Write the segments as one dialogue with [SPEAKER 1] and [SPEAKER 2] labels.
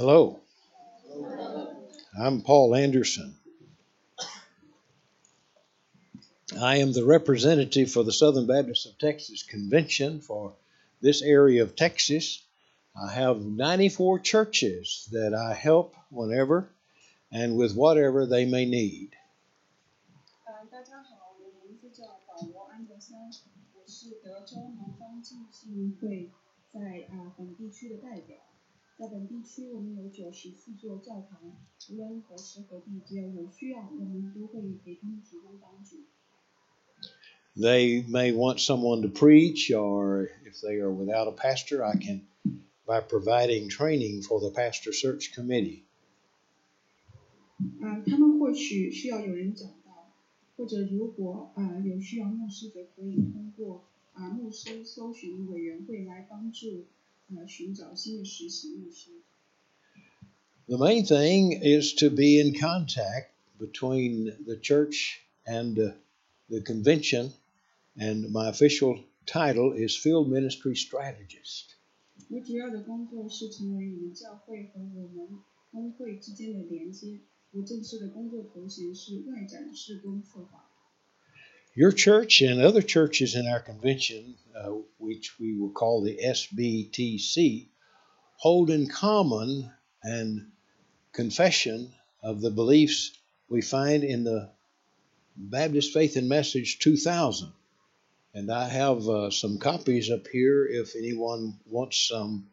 [SPEAKER 1] Hello. I'm Paul Anderson. I am the representative for the Southern Baptist of Texas Convention for this area of Texas. I have 94 churches that I help whenever and with whatever they may need.
[SPEAKER 2] 呃，在啊本地区的代表。在本地区，我们有九十四座教堂，无论何时何地，只要有需要，我们都会给他们提供帮助。
[SPEAKER 1] They may want someone to preach, or if they are without a pastor, I can, by providing training for the pastor search committee.
[SPEAKER 2] 啊，他们或许需要有人讲道，或者如果啊有需要，牧师则可以通过啊牧师搜寻委员会来帮助
[SPEAKER 1] the main thing is to be in contact between the church and uh, the convention, and my official title is Field Ministry Strategist Your church and other churches in our convention, uh, which we will call the SBTC, hold in common an confession of the beliefs we find in the Baptist Faith and Message 2000. And I have uh, some copies up here if anyone wants some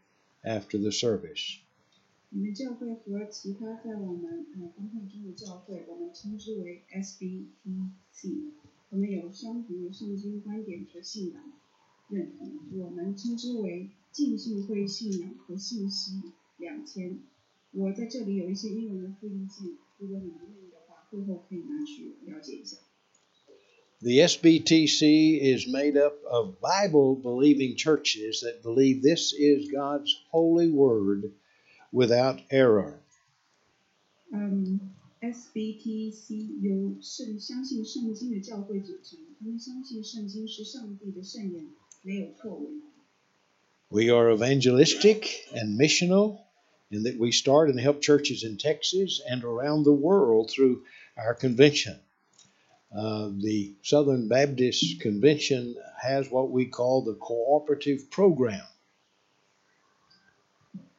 [SPEAKER 1] after the service.
[SPEAKER 2] 你们教会和其他在我们呃工会中的教会，我们称之为 SBTC， 我们有相同的圣经观点和信仰认同。我们称之为浸信会信仰和信息两千。我在这里有一些英文的复印件，如果你们愿意的话，会后可以拿去了解一下。
[SPEAKER 1] The SBTC is made up of Bible believing churches that believe this is God's holy word without error.
[SPEAKER 2] 嗯 ，SBTC 由圣相信圣经的教会组成，他们相信圣经是上帝的圣言，没有错误。
[SPEAKER 1] We are evangelistic and missional in that we start and help churches in Texas and around the world through our convention. Uh, the Southern Baptist Convention has what we call the cooperative program.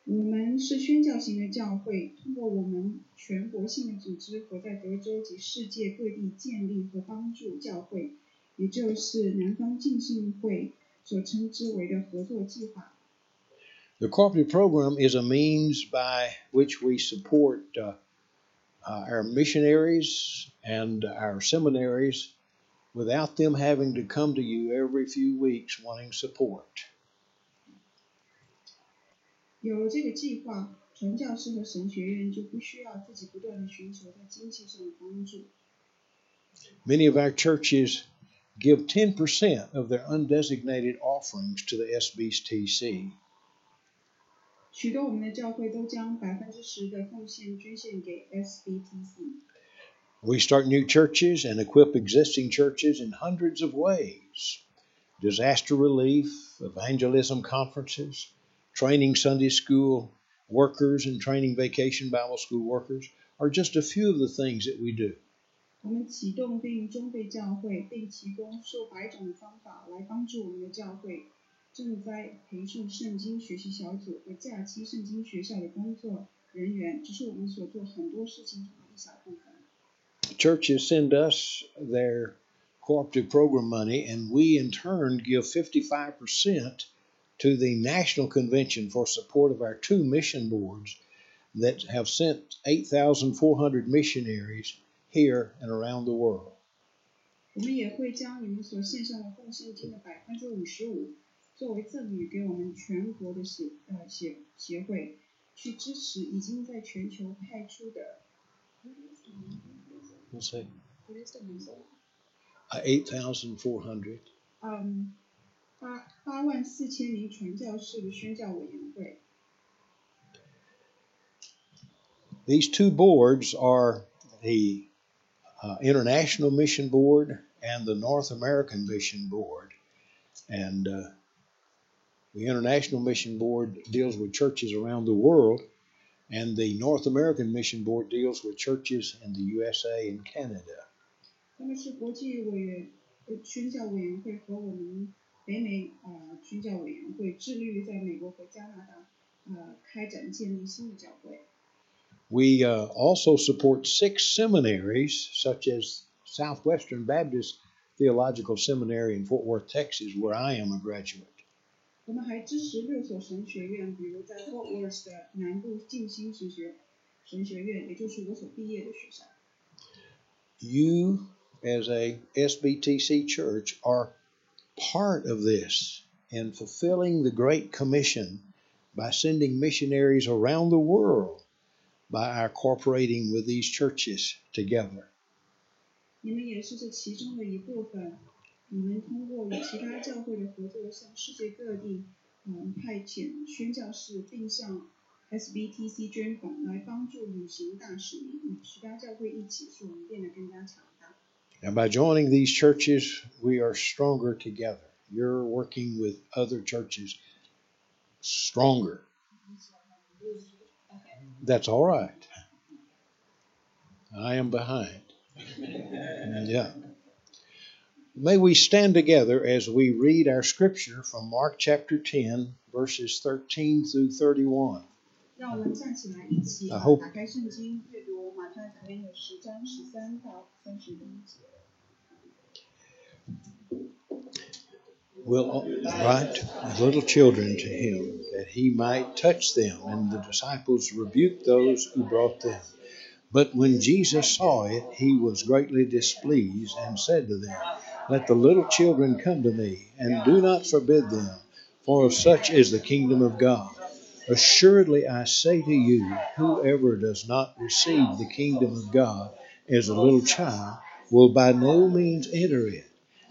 [SPEAKER 2] 我们是宣教型的教会，通过我们全国性的组织和在德州及世界各地建立和帮助教会，也就是南方浸信会所称之为的合作计划。
[SPEAKER 1] The cooperative program is a means by which we support uh, uh, our missionaries and our seminaries without them having to come to you every few weeks wanting support.
[SPEAKER 2] 有这个计划，传教士和神学院就不需要自己不断的寻求在经济上的帮助。
[SPEAKER 1] Many of our churches give 10% of their undesignated offerings to the SBTC.
[SPEAKER 2] 许多我们的教会都将百分之十的奉献捐献给 SBTC。
[SPEAKER 1] We start new churches and equip existing churches in hundreds of ways disaster relief, evangelism conferences, training Sunday school workers, and training vacation Bible school workers are just a few of the things that we do.
[SPEAKER 2] 我们启动并装备教会，并提供数百种的方法来帮助我们的教会正在培训圣经学习小组和假期圣经学校的工作人员，只是我们所做很多事情中的一小部分。
[SPEAKER 1] Churches send us their cooperative program money, and we in turn give 55% to the National Convention for support of our two mission boards that have sent 8,400 missionaries here and around the world.
[SPEAKER 2] 我们也会将你们所献上的奉献金的百分之五十五作为赠予给我们全国的协呃协协会，去支持已经在全球派出的
[SPEAKER 1] Let's say
[SPEAKER 2] 我的什么
[SPEAKER 1] uh, 8,400.
[SPEAKER 2] 嗯， 八八万四千名传教士的宣教委员会。
[SPEAKER 1] These two boards are the uh, International Mission Board and the North American Mission Board. And uh, the International Mission Board deals with churches around the world, And the North American Mission Board deals with churches in the USA and Canada.
[SPEAKER 2] 他们是国际委员呃宣教委员会和我们 北美呃宣教委员会致力于在美国和加拿大呃开展建立新的教会。
[SPEAKER 1] We uh, also support six seminaries, such as Southwestern Baptist Theological Seminary in Fort Worth, Texas, where I am a graduate.
[SPEAKER 2] 我们还支持六所神学院，比如在 Fort Worth 的南部静心神学神学院，也就是我所毕业的学校。
[SPEAKER 1] You, as a SBTC church, are part of this in fulfilling the Great Commission by sending missionaries around the world by our cooperating with these churches together.
[SPEAKER 2] 你们也是这其中的一部分。你们通过与其他教会的合作，向世界各地，嗯，派遣宣教士，并向 SBTC 捐款，来帮助履行大使命，与其他教会一起，使我们变得更加强大。
[SPEAKER 1] and by joining these churches, we are stronger together. You're working with other churches stronger. That's all right. I am behind. yeah. May we stand together as we read our scripture from Mark chapter 10, verses 13 through 31. I hope.
[SPEAKER 2] 打开圣经，阅读马太福音的十章十三到三十一节。
[SPEAKER 1] will write as little children to him, that he might touch them. And the disciples rebuked those who brought them. But when Jesus saw it, he was greatly displeased and said to them, Let the little children come to me, and do not forbid them, for of such is the kingdom of God. Assuredly I say to you, whoever does not receive the kingdom of God as a little child will by no means enter it.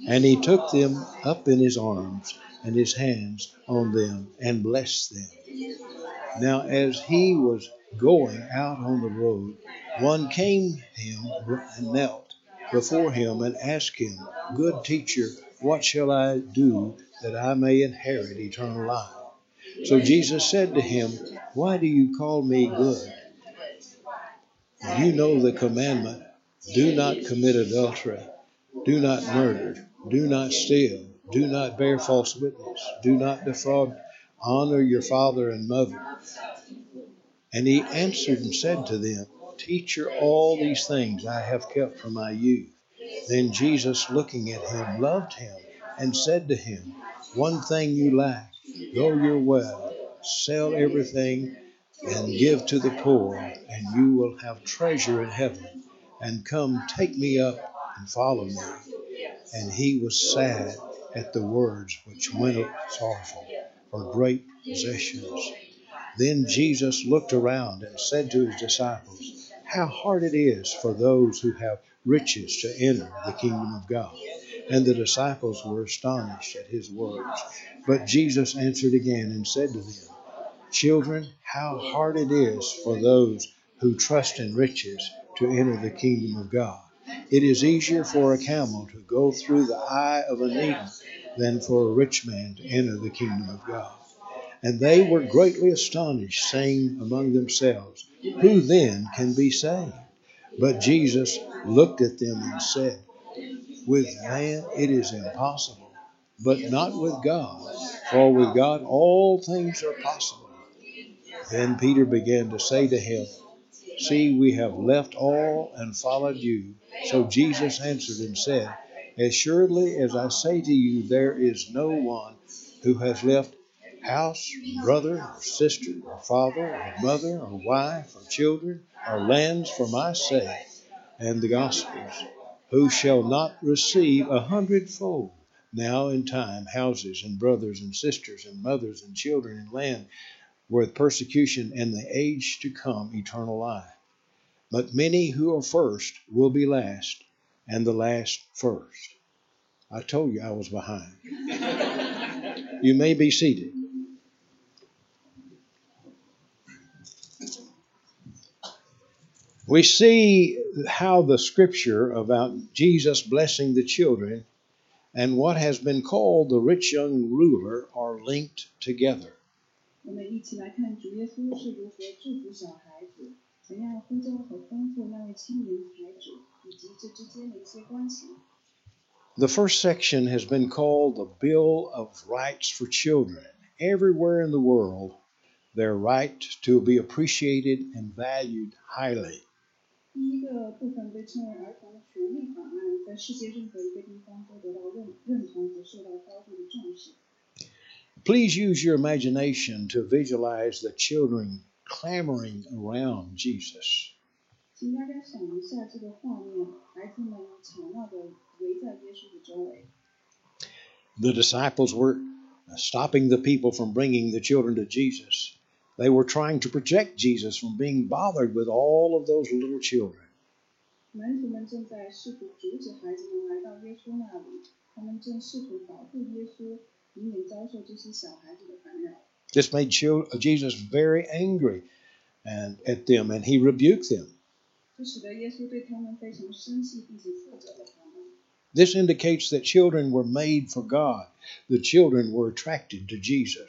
[SPEAKER 1] And he took them up in his arms and his hands on them and blessed them. Now, as he was going out on the road, one came him and knelt before him and asked him, Good teacher, what shall I do that I may inherit eternal life? So Jesus said to him, Why do you call me good? You know the commandment do not commit adultery, do not murder, do not steal, do not bear false witness, do not defraud, honor your father and mother. And he answered and said to them, Teacher, all these things I have kept from my youth. Then Jesus, looking at him, loved him and said to him, One thing you lack, go your way, sell everything and give to the poor, and you will have treasure in heaven. And come, take me up and follow me. And he was sad at the words which went up sorrowful for great possessions. Then Jesus looked around and said to his disciples, How hard it is for those who have riches to enter the kingdom of God. And the disciples were astonished at his words. But Jesus answered again and said to them, Children, how hard it is for those who trust in riches to enter the kingdom of God. It is easier for a camel to go through the eye of a needle than for a rich man to enter the kingdom of God. And they were greatly astonished, saying among themselves, Who then can be saved? But Jesus looked at them and said, With man it is impossible, but not with God, for with God all things are possible. Then Peter began to say to him, See, we have left all and followed you. So Jesus answered and said, As surely as I say to you, there is no one who has left house, brother, or sister, or father, or mother, or wife, or children, or lands for my sake and the gospel's, who shall not receive a hundredfold now in time houses and brothers and sisters and mothers and children and land with persecution and the age to come eternal life. But many who are first will be last, and the last first. I told you I was behind. you may be seated. We see how the scripture about Jesus blessing the children and what has been called the rich young ruler are linked together. The first section has been called the Bill of Rights for Children. Everywhere in the world, their right to be appreciated and valued highly.
[SPEAKER 2] 第一个部分被称为儿童权利法案，在世界任何一个地方都得到认认同和受到高度的重视。
[SPEAKER 1] Please use your imagination to visualize the children clamoring around Jesus.
[SPEAKER 2] 请大家想一下这个画面，孩子们吵闹的围在耶稣的周围。
[SPEAKER 1] The disciples were stopping the people from bringing the children to Jesus. They were trying to protect Jesus from being bothered with all of those little children.
[SPEAKER 2] 门徒们正在试图阻止孩子们来到耶稣那里，他们正试图保护耶稣，以免遭受这些小孩子的烦扰。
[SPEAKER 1] This made chil- Jesus very angry and at them, and he rebuked them.
[SPEAKER 2] 这使得耶稣对他们非常生气，并且斥责了他们。
[SPEAKER 1] This indicates that children were made for God. The children were attracted to Jesus.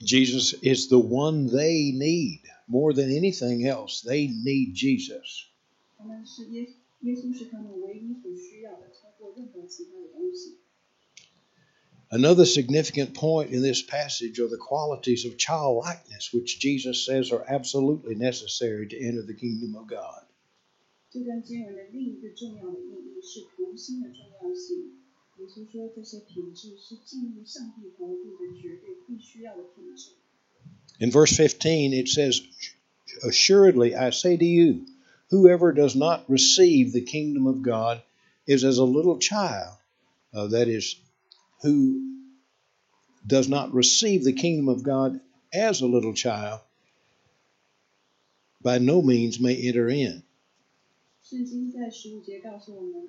[SPEAKER 1] Jesus is the one they need more than anything else. They need Jesus.
[SPEAKER 2] 他们是耶耶稣是他们唯一所需要的，超过任何其他的东西。
[SPEAKER 1] Another significant point in this passage are the qualities of childlikeness, which Jesus says are absolutely necessary to enter the kingdom of God.
[SPEAKER 2] 这段经文的另一个重要的意义是童心的重要性。 耶稣说，这些品质是进入上帝国度的绝对必须要的品质。
[SPEAKER 1] In verse 15, it says, Assuredly, I say to you, whoever does not receive the kingdom of God is as a little child. Uh, that is, who does not receive the kingdom of God as a little child, by no means may enter in.
[SPEAKER 2] 圣经在十五节告诉我们，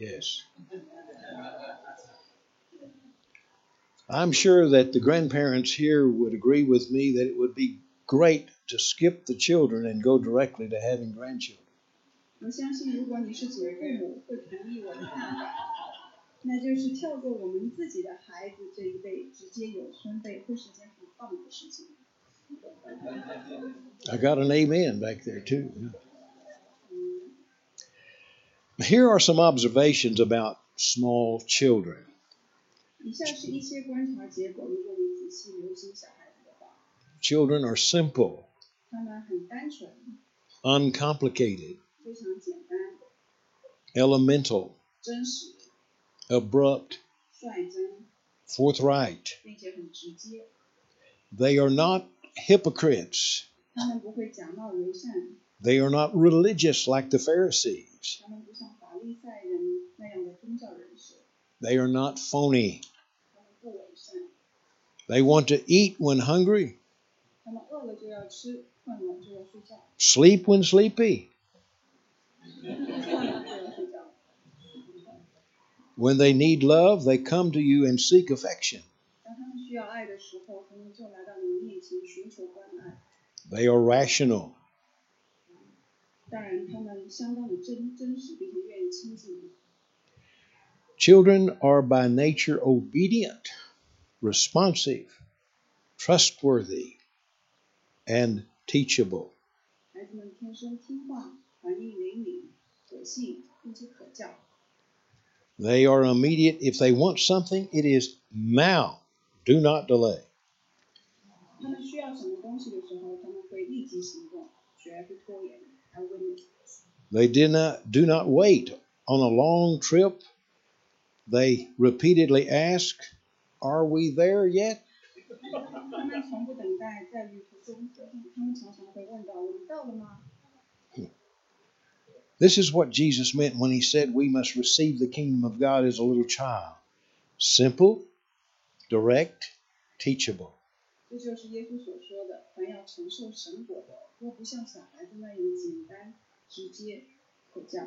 [SPEAKER 1] Yes. I'm sure that the grandparents here would agree with me that it would be great to skip the children and go directly to having grandchildren.
[SPEAKER 2] 我相信，如果你是祖父母，会同意我的看法，那就是跳过我们自己的孩子这一辈，直接有孙辈，会是件很棒的事情。
[SPEAKER 1] I got an amen back there, too. Here are some observations about small children. Children are simple, uncomplicated, elemental, abrupt, forthright. They are not hypocrites. They are not religious like the Pharisees. They are not phony. They want to eat when hungry, sleep when sleepy. when they need love, they come to you and seek affection. They are rational.
[SPEAKER 2] 当然，他们相当的真真实，并且愿意亲近你。
[SPEAKER 1] Children are by nature obedient, responsive, trustworthy, and teachable.
[SPEAKER 2] 孩子们天生听话，反应灵敏，可信，并且可教。
[SPEAKER 1] They are immediate. If they want something, it is now. Do not delay.
[SPEAKER 2] 他们需要什么东西的时候，他们会立即行动，绝不拖延。
[SPEAKER 1] they did not, do not wait on a long trip. They repeatedly ask, Are we there yet? This is what Jesus meant when he said we must receive the kingdom of God as a little child simple, direct, teachable.
[SPEAKER 2] 这就是耶稣所说的：“凡要承受神果的，若不像小孩子那样简单、直接、可教。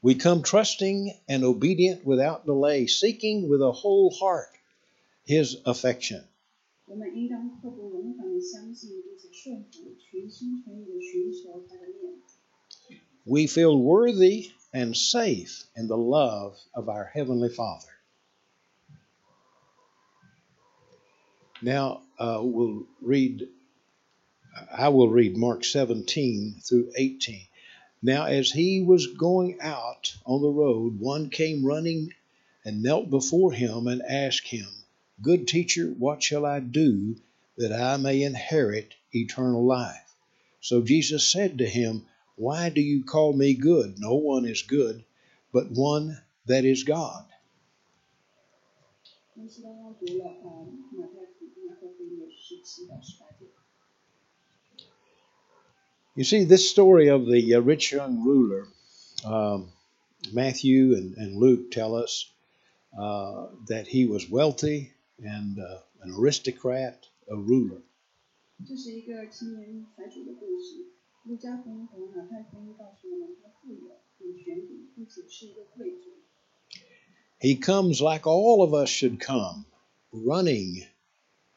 [SPEAKER 1] We come trusting and obedient without delay, seeking with a whole heart his affection.
[SPEAKER 2] 我们应当刻不容缓的相信，并且顺服，全心全意的寻求他的面。
[SPEAKER 1] We feel worthy and safe in the love of our Heavenly Father. Now, uh, we'll read, I will read Mark 17 through 18. Now, as he was going out on the road, one came running and knelt before him and asked him, Good teacher, what shall I do that I may inherit eternal life? So Jesus said to him, Why do you call me good? No one is good but one that is God.
[SPEAKER 2] 那是刚刚读了呃马太福马可福音的十七到十八节。
[SPEAKER 1] You see, this story of the uh, rich young ruler, um, Matthew and, and, Luke tell us uh, that he was wealthy and uh, an aristocrat, a ruler. He comes like all of us should come, running,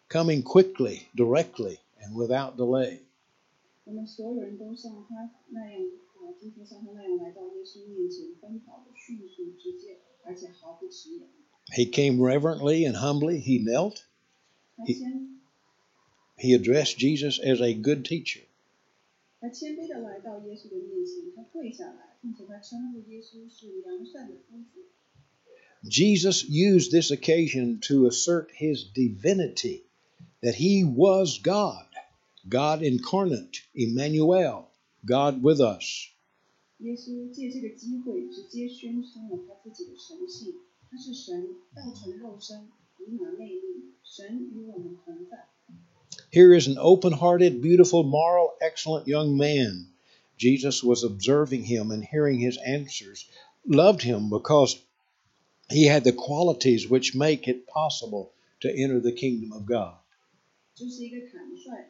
[SPEAKER 1] coming quickly, directly, and without delay.
[SPEAKER 2] 我们所有人都像他那样，啊，今天像他那样来到耶稣面前，奔跑的迅速、直接，而且毫不迟疑。
[SPEAKER 1] He came reverently and humbly. He knelt.
[SPEAKER 2] 他谦，
[SPEAKER 1] He addressed Jesus as a good teacher.
[SPEAKER 2] 他谦卑的来到耶稣的面前，他跪下来，并且他称呼耶稣是良善的夫子。
[SPEAKER 1] Jesus used this occasion to assert his divinity, that he was God, God incarnate, Emmanuel, God with us.
[SPEAKER 2] 耶稣借这个机会直接宣称了他自己的神性，他是神道成肉身，以马内利，神与我们同在。
[SPEAKER 1] Here is an open hearted, beautiful, moral, excellent young man. Jesus was observing him and hearing his answers, loved him because he had the qualities which make it possible to enter the kingdom of God.
[SPEAKER 2] 这是一个坦率、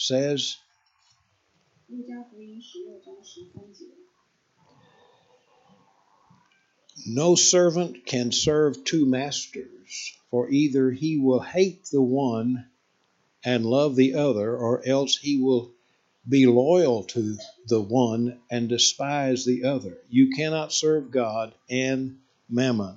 [SPEAKER 1] says, No servant can serve two masters, for either he will hate the one and love the other, or else he will be loyal to the one and despise the other. You cannot serve God and mammon.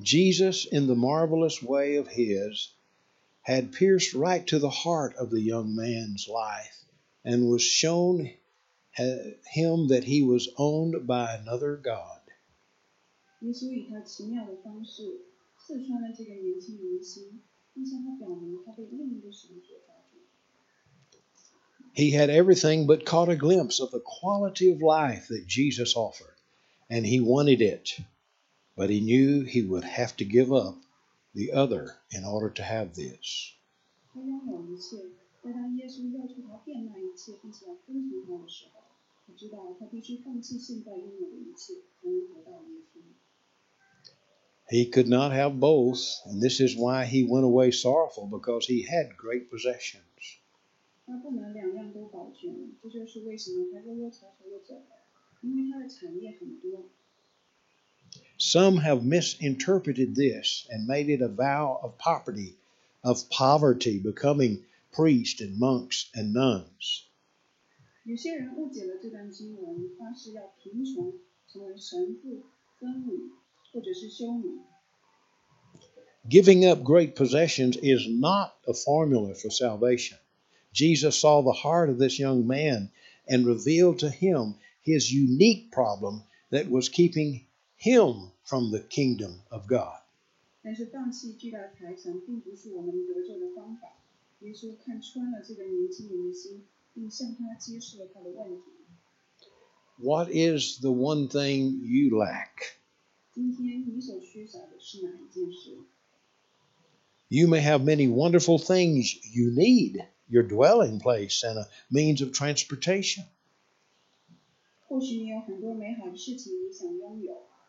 [SPEAKER 1] Jesus, in the marvelous way of his, had pierced right to the heart of the young man's life and was shown uh, him that he was owned by another God.
[SPEAKER 2] 耶稣以他奇妙的方式刺穿了这个年轻人的心，并向他表明他被另一个神所造就。
[SPEAKER 1] He had everything but caught a glimpse of the quality of life that Jesus offered, and he wanted it, but he knew he would have to give up the other in order to have this. He could not have both, and this is why he went away sorrowful because he had great possessions. Some have misinterpreted this and made it a vow of poverty, of poverty, becoming priests and monks and nuns.
[SPEAKER 2] 有些人误解了这段经文，发誓要贫穷，成为神父、僧侣或者是修女。
[SPEAKER 1] Giving up great possessions is not a formula for salvation. Jesus saw the heart of this young man and revealed to him his unique problem that was keeping him from the kingdom of God.
[SPEAKER 2] 但是放弃巨大财产，并不是我们得救的方法。耶稣看穿了这个年轻人的心，并向他揭示了他的问题。
[SPEAKER 1] What is the one thing you lack?
[SPEAKER 2] 今天你所缺少的是哪一件事？
[SPEAKER 1] You may have many wonderful things you need your dwelling place and a means of transportation.
[SPEAKER 2] 或许你有很多美好的事情你想拥有，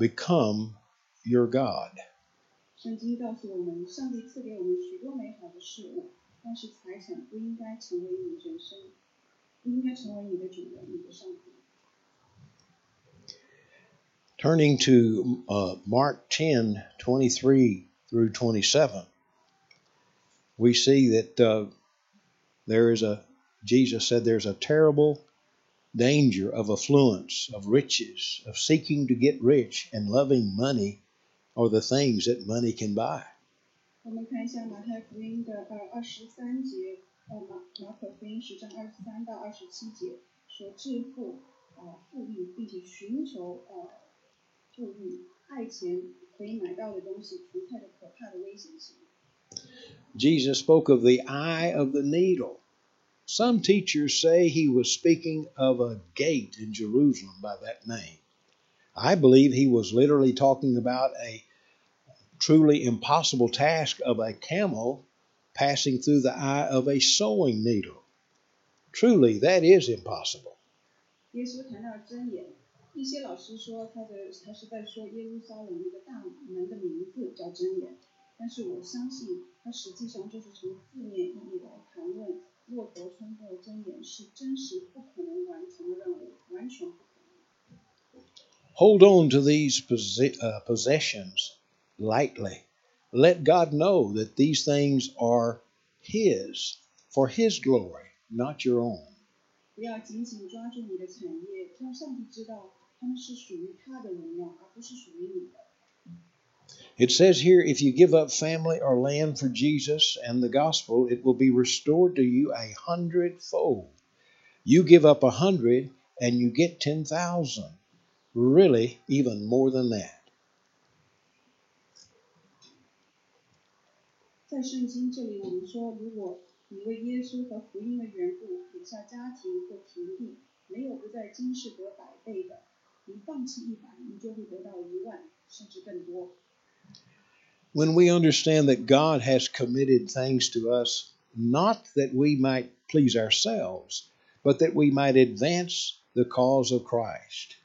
[SPEAKER 1] become your God.
[SPEAKER 2] 圣经告诉我们，上帝赐给我们许多美好的事物，但是财产不应该成为你人生，不应该成为你的主人，你的上帝。
[SPEAKER 1] Turning to uh, Mark 10 23 through 27, we see that uh, there is a, Jesus said, there's a terrible danger of affluence, of riches, of seeking to get rich and loving money or the things that money can buy.
[SPEAKER 2] 我们看一下马太福音的呃二十三节，呃马马可福音十章二十三到二十七节说致富呃富裕，并且寻求呃富裕，爱钱可以买到的东西，除太的可怕的危险性。
[SPEAKER 1] Jesus spoke of the eye of the needle. Some teachers say he was speaking of a gate in Jerusalem by that name. I believe he was literally talking about a truly impossible task of a camel passing through the eye of a sewing needle. Truly, that is impossible.
[SPEAKER 2] 耶稣谈到真言，一些老师说他的他是在说耶路撒冷一个大门的名字叫真言，但是我相信它实际上就是从字面意义来谈论 骆驼穿过真言是真实不可能完成的任务，完全不可能。
[SPEAKER 1] Hold on to these possi- uh, possessions lightly. Let God know that these things are His for His glory, not your own.
[SPEAKER 2] 不要紧紧抓住你的产业，让上帝知道他们是属于他的荣耀，而不是属于你的。
[SPEAKER 1] It says here if you give up family or land for Jesus and the gospel, it will be restored to you a hundredfold. You give up a hundred and you get 10,000. Really, even more than that.
[SPEAKER 2] 在圣经这里，我们说，如果你为耶稣和福音的缘故撇下家庭或田地，没有不在今世得百倍的，你放弃一百，你就会得到一万，甚至更多。
[SPEAKER 1] When we understand that God has committed things to us, not that we might please ourselves, but that we might advance the cause of Christ.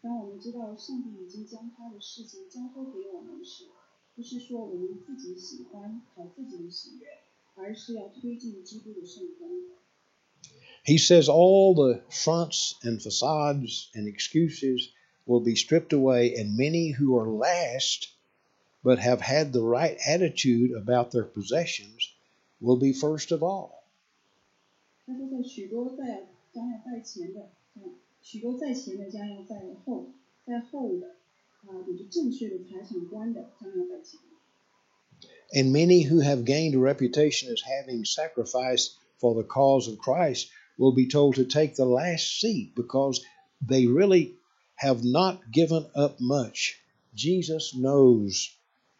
[SPEAKER 2] 当我们知道上帝已经将他的事情交托给我们时，不是说我们自己喜欢讨自己的喜悦，而是要推进基督的圣功。
[SPEAKER 1] He says all the fronts and facades and excuses will be stripped away, and many who are last but have had the right attitude about their possessions will be first of all.
[SPEAKER 2] 他说，在许多在将要在前的，嗯，许多在前的将要在后，在后的，啊，有着正确的财产观的将要在前。
[SPEAKER 1] And many who have gained a reputation as having sacrificed for the cause of Christ will be told to take the last seat because they really have not given up much. Jesus knows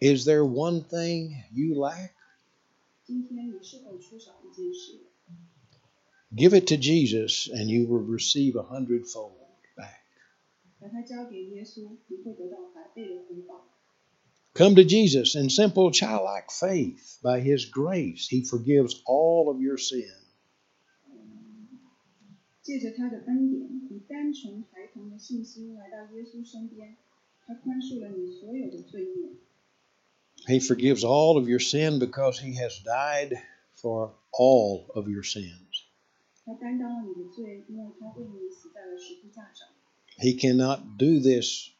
[SPEAKER 1] Is there one thing you lack? Give it to Jesus and you will receive a hundredfold back. Come to Jesus in simple childlike faith by His grace. He forgives all of your sin. He forgives all of your sin because He has died for all of your sins. He cannot do this.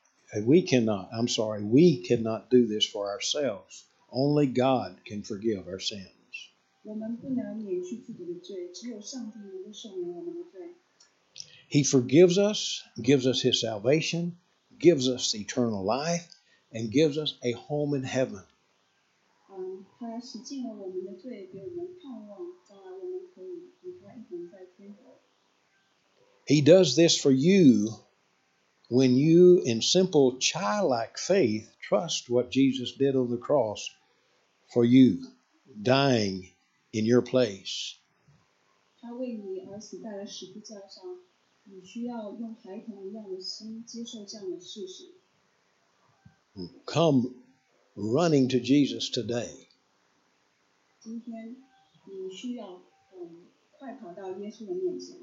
[SPEAKER 1] We cannot. I'm sorry. We cannot do this for ourselves. Only God can forgive our sins. He forgives us, gives us His salvation, gives us eternal life, and gives us a home in heaven.
[SPEAKER 2] 嗯，他洗净了我们的罪，给我们盼望，将来我们可以与他一同在天国。
[SPEAKER 1] He does this for you when you, in simple childlike faith, trust what Jesus did on the cross for you, dying in your place.
[SPEAKER 2] 他为你而死在了十字架上，你需要用孩童一样的心接受这样的事实。
[SPEAKER 1] Come running to Jesus today.
[SPEAKER 2] 今天你需要嗯快跑到耶稣的面前。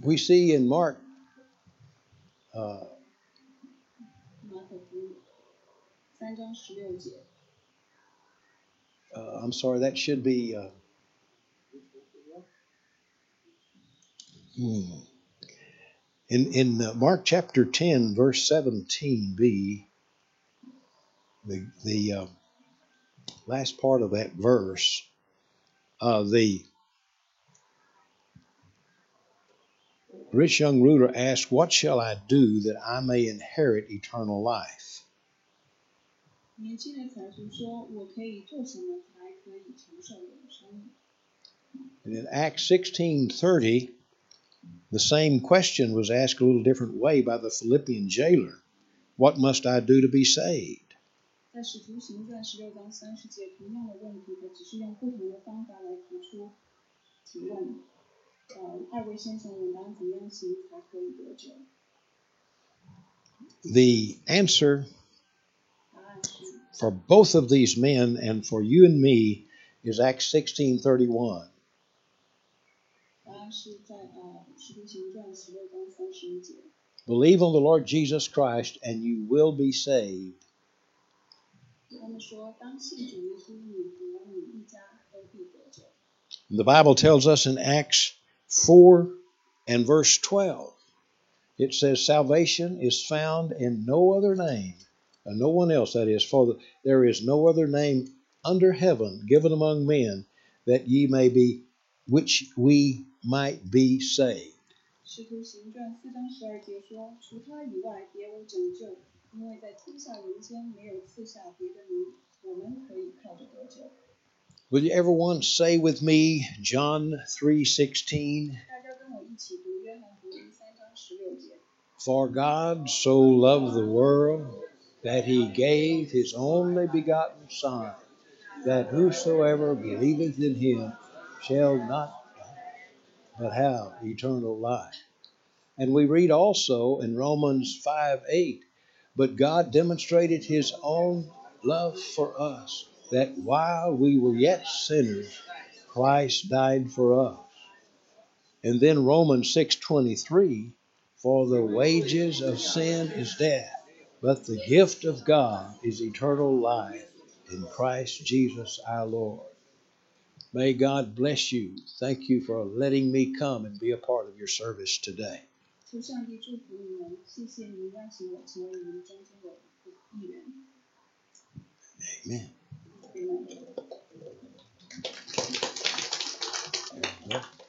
[SPEAKER 1] We see in Mark uh,
[SPEAKER 2] 马可福音三章十六节，
[SPEAKER 1] uh, I'm sorry, that should be. Uh, hmm. In in uh, Mark chapter ten, verse seventeen, b. The the uh, last part of that verse, uh, the rich young ruler asked, "What shall I do that I may inherit eternal life?"
[SPEAKER 2] 年轻的财主说：“我可以做什么才可以承受永生
[SPEAKER 1] And in Acts 16:30, the same question was asked a little different way by the Philippian jailer. What must I do to be saved?？”
[SPEAKER 2] 在使徒行传十六章三十节，同样的问题，可只是用不同的方法来提出提问。呃，二位先生，我当怎样行才可以得救？
[SPEAKER 1] The answer
[SPEAKER 2] 答案是
[SPEAKER 1] for both of these men and for you and me is Acts 16:31.
[SPEAKER 2] 答案是在呃使徒行传十六章三十一节。
[SPEAKER 1] Believe on the Lord Jesus Christ and you will be saved.
[SPEAKER 2] 他们说，当信主耶稣，你和你一家都必得救。
[SPEAKER 1] The Bible tells us in Acts 4 and verse 12, it says, Salvation is found in no other name, uh, no one else, that is, for the, there is no other name under heaven given among men that ye may be, which we might be saved.
[SPEAKER 2] 使徒行传四章十二节说：“除他以外，别无拯救， 因为在天下人间没有赐下别的名，我们可以靠着得救。
[SPEAKER 1] Will you ever once say with me, John 3:16,
[SPEAKER 2] 大家跟我一起读约翰福音三章十六节。
[SPEAKER 1] For God so loved the world that he gave his only begotten Son, that whosoever believeth in him shall not die, but have eternal life. And we read also in Romans 5 8, but God demonstrated his own love for us, that while we were yet sinners, Christ died for us. And then Romans 6:23, for the wages of sin is death, but the gift of God is eternal life in Christ Jesus our Lord. May God bless you. Thank you for letting me come and be a part of your service today.
[SPEAKER 2] 求上帝祝福你们，谢谢您邀请我成为你们中间的一员。Amen.